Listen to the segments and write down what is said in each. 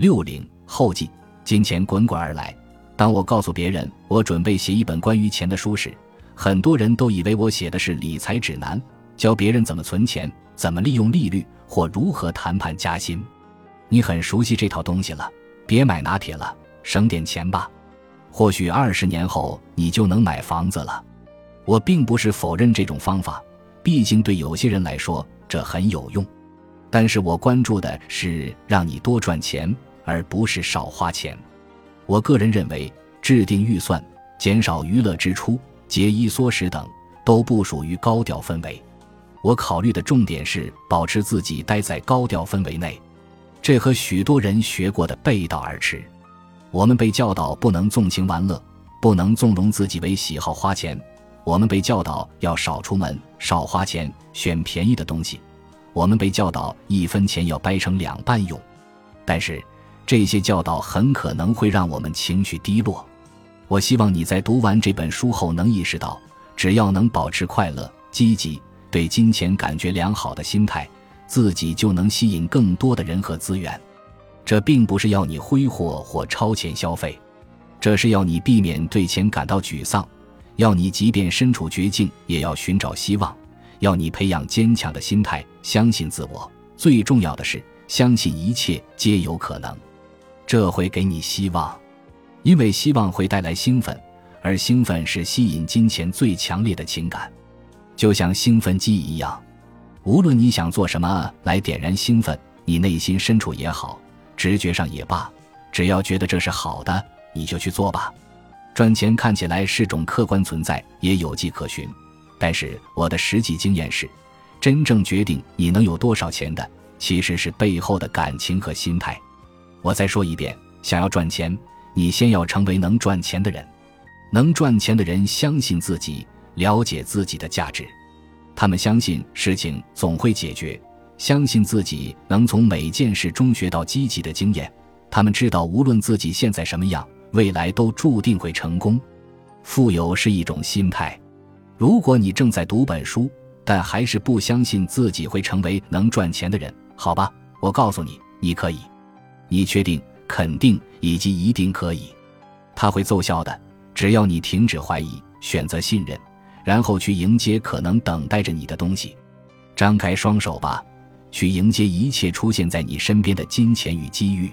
六零后记，金钱滚滚而来。当我告诉别人我准备写一本关于钱的书时，很多人都以为我写的是理财指南，教别人怎么存钱、怎么利用利率或如何谈判加薪。你很熟悉这套东西了，别买拿铁了，省点钱吧。或许二十年后你就能买房子了。我并不是否认这种方法，毕竟对有些人来说这很有用。但是我关注的是让你多赚钱，而不是少花钱。我个人认为，制定预算、减少娱乐支出、节衣缩食等，都不属于高调氛围。我考虑的重点是保持自己待在高调氛围内，这和许多人学过的背道而驰。我们被教导不能纵情玩乐，不能纵容自己为喜好花钱。我们被教导要少出门、少花钱，选便宜的东西。我们被教导一分钱要掰成两半用，但是这些教导很可能会让我们情绪低落。我希望你在读完这本书后能意识到，只要能保持快乐、积极、对金钱感觉良好的心态，自己就能吸引更多的人和资源。这并不是要你挥霍或超前消费，这是要你避免对钱感到沮丧，要你即便身处绝境也要寻找希望。要你培养坚强的心态，相信自我。最重要的是，相信一切皆有可能。这会给你希望，因为希望会带来兴奋，而兴奋是吸引金钱最强烈的情感。就像兴奋剂一样，无论你想做什么来点燃兴奋，你内心深处也好，直觉上也罢，只要觉得这是好的，你就去做吧。赚钱看起来是种客观存在，也有迹可循。但是我的实际经验是，真正决定你能有多少钱的，其实是背后的感情和心态。我再说一遍，想要赚钱，你先要成为能赚钱的人。能赚钱的人相信自己，了解自己的价值，他们相信事情总会解决，相信自己能从每件事中学到积极的经验。他们知道，无论自己现在什么样，未来都注定会成功。富有是一种心态。如果你正在读本书，但还是不相信自己会成为能赚钱的人，好吧，我告诉你，你可以，你确定、肯定以及一定可以，它会奏效的。只要你停止怀疑，选择信任，然后去迎接可能等待着你的东西，张开双手吧，去迎接一切出现在你身边的金钱与机遇。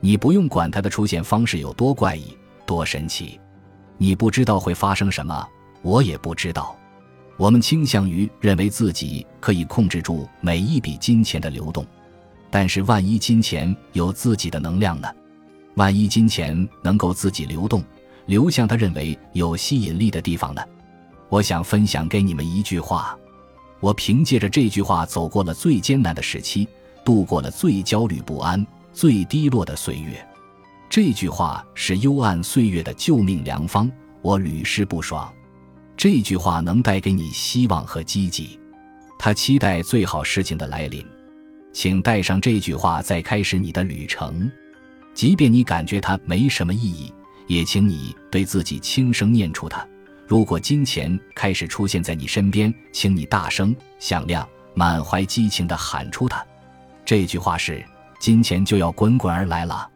你不用管它的出现方式有多怪异、多神奇，你不知道会发生什么。我也不知道，我们倾向于认为自己可以控制住每一笔金钱的流动，但是万一金钱有自己的能量呢？万一金钱能够自己流动，流向他认为有吸引力的地方呢？我想分享给你们一句话，我凭借着这句话走过了最艰难的时期，度过了最焦虑不安、最低落的岁月。这句话是幽暗岁月的救命良方，我屡试不爽。这句话能带给你希望和积极，他期待最好事情的来临，请带上这句话再开始你的旅程。即便你感觉它没什么意义，也请你对自己轻声念出它。如果金钱开始出现在你身边，请你大声、响亮、满怀激情地喊出它。这句话是：金钱就要滚滚而来了。